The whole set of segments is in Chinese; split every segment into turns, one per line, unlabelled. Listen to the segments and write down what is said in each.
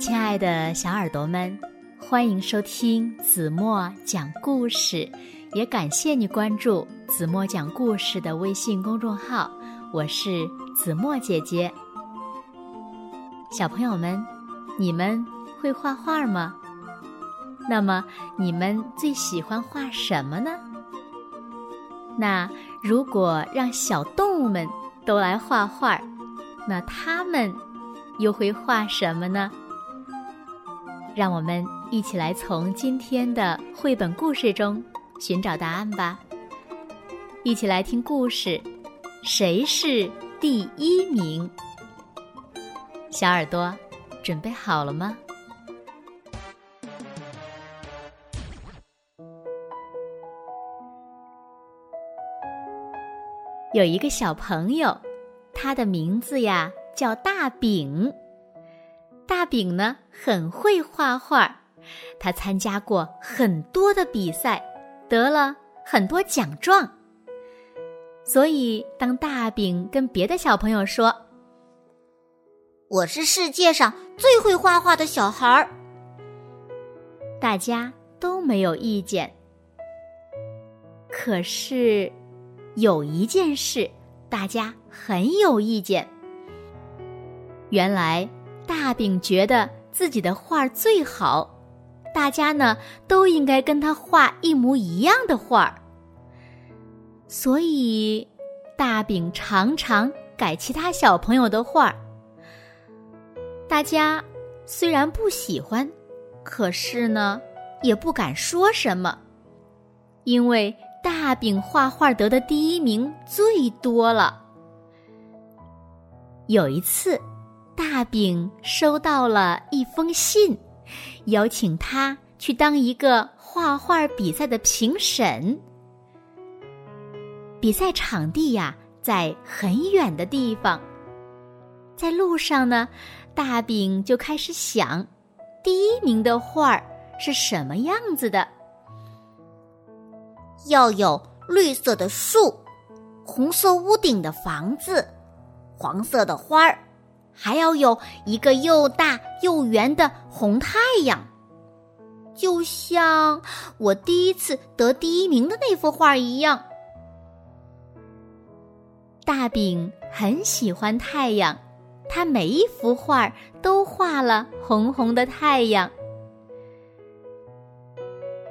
亲爱的小耳朵们，欢迎收听子墨讲故事，也感谢你关注子墨讲故事的微信公众号。我是子墨姐姐。小朋友们，你们会画画吗？那么你们最喜欢画什么呢？那如果让小动物们都来画画，那他们又会画什么呢？让我们一起来从今天的绘本故事中寻找答案吧。一起来听故事，谁是第一名？小耳朵，准备好了吗？有一个小朋友，他的名字呀叫大饼。大饼呢很会画画，他参加过很多的比赛，得了很多奖状。所以，当大饼跟别的小朋友说：“
我是世界上最会画画的小孩儿”，
大家都没有意见。可是，有一件事大家很有意见。原来。大饼觉得自己的画最好，大家呢都应该跟他画一模一样的画儿所以大饼常常改其他小朋友的画儿大家虽然不喜欢，可是呢也不敢说什么，因为大饼画画得的第一名最多了。有一次。大饼收到了一封信，邀请他去当一个画画比赛的评审。比赛场地呀，在很远的地方。在路上呢，大饼就开始想，第一名的画儿是什么样子的？
要有绿色的树，红色屋顶的房子，黄色的花儿。还要有一个又大又圆的红太阳，就像我第一次得第一名的那幅画一样。
大饼很喜欢太阳，他每一幅画都画了红红的太阳。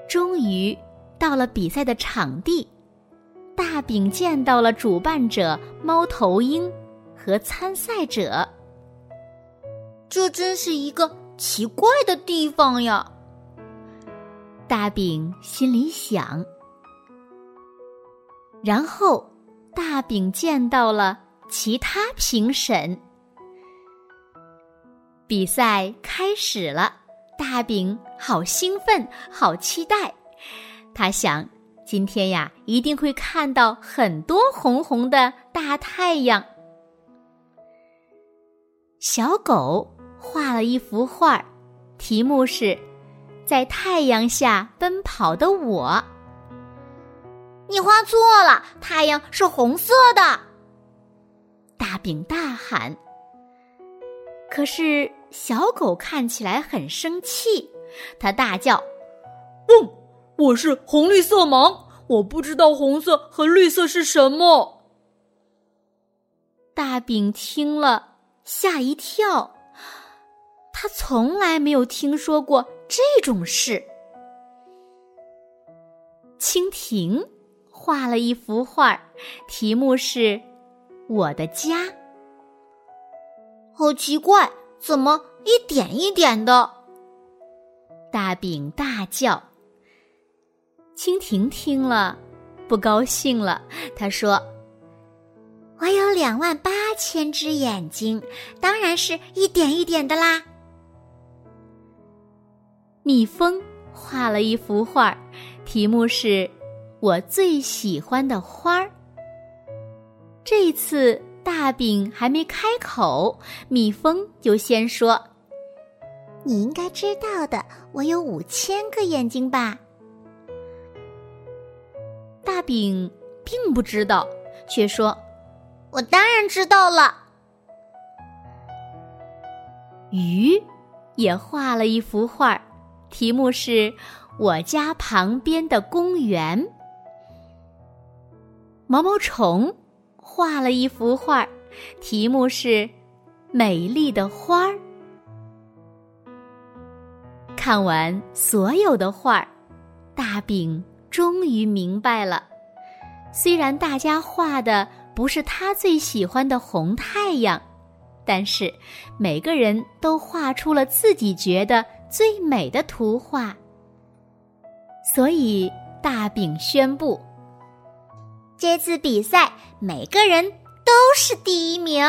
终于到了比赛的场地，大饼见到了主办者猫头鹰和参赛者。
这真是一个奇怪的地方呀！
大饼心里想。然后，大饼见到了其他评审。比赛开始了，大饼好兴奋，好期待。他想，今天呀，一定会看到很多红红的大太阳。小狗。画了一幅画，题目是“在太阳下奔跑的我”。
你画错了，太阳是红色的！
大饼大喊。可是小狗看起来很生气，它大叫：“
不，我是红绿色盲，我不知道红色和绿色是什么。”
大饼听了，吓一跳。他从来没有听说过这种事。蜻蜓画了一幅画，题目是《我的家》。
好奇怪，怎么一点一点的？
大饼大叫。蜻蜓听了，不高兴了。他说：“
我有两万八千只眼睛，当然是一点一点的啦。”
蜜蜂画了一幅画，题目是“我最喜欢的花儿”。这次大饼还没开口，蜜蜂就先说：“
你应该知道的，我有五千个眼睛吧？”
大饼并不知道，却说：“
我当然知道了。”
鱼。也画了一幅画，题目是《我家旁边的公园》。毛毛虫画了一幅画，题目是《美丽的花儿》。看完所有的画，大饼终于明白了。虽然大家画的不是他最喜欢的红太阳，但是每个人都画出了自己觉得最美的图画。所以大饼宣布，
这次比赛每个人都是第一名。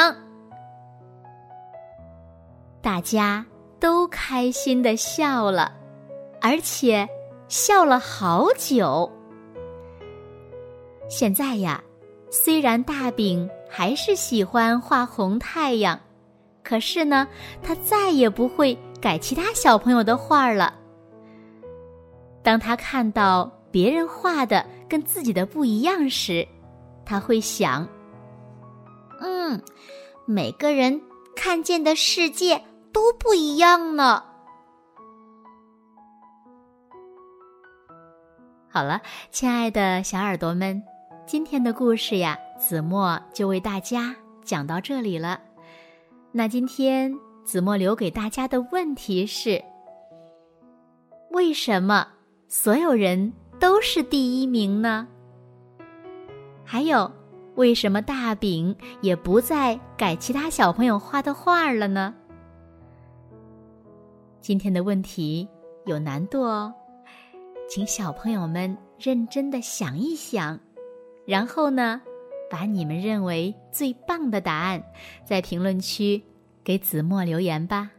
大家都开心的笑了，而且笑了好久。现在呀，虽然大饼还是喜欢画红太阳，可是呢，他再也不会改其他小朋友的画了。当他看到别人画的跟自己的不一样时，他会想：“
嗯，每个人看见的世界都不一样呢。”
好了，亲爱的小耳朵们。今天的故事呀，子墨就为大家讲到这里了。那今天子墨留给大家的问题是：为什么所有人都是第一名呢？还有，为什么大饼也不再改其他小朋友画的画了呢？今天的问题有难度哦，请小朋友们认真的想一想。然后呢，把你们认为最棒的答案在评论区给子墨留言吧。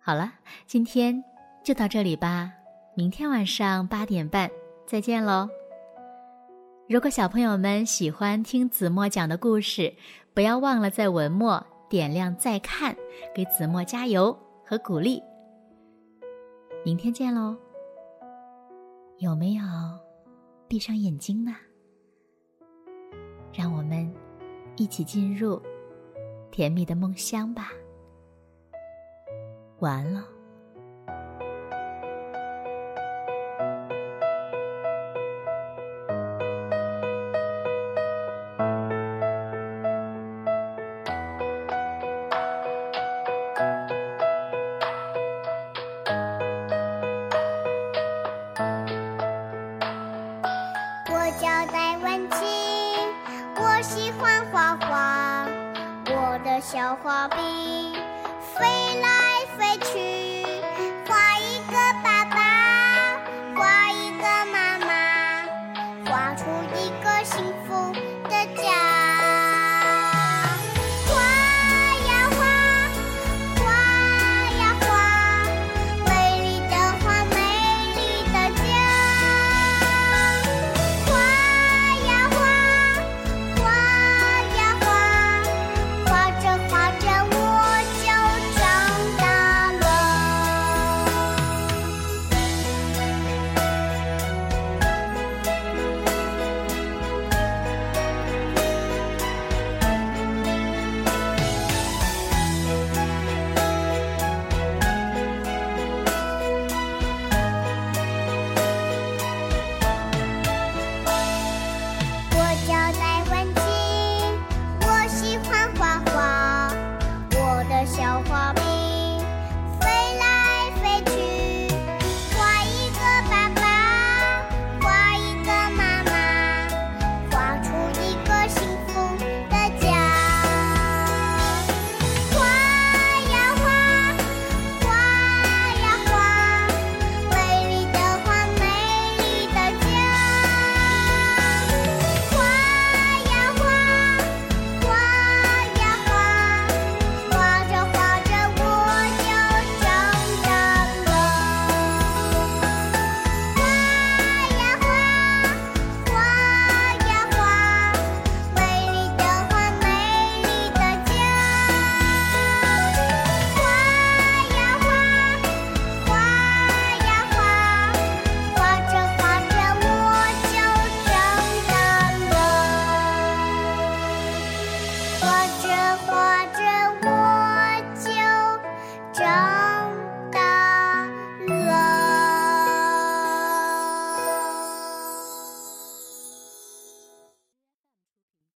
好了，今天就到这里吧，明天晚上八点半再见喽。如果小朋友们喜欢听子墨讲的故事，不要忘了在文末点亮再看，给子墨加油和鼓励。明天见喽，有没有？闭上眼睛呢，让我们一起进入甜蜜的梦乡吧。完了。
玩画画，我的小画笔飞来飞去。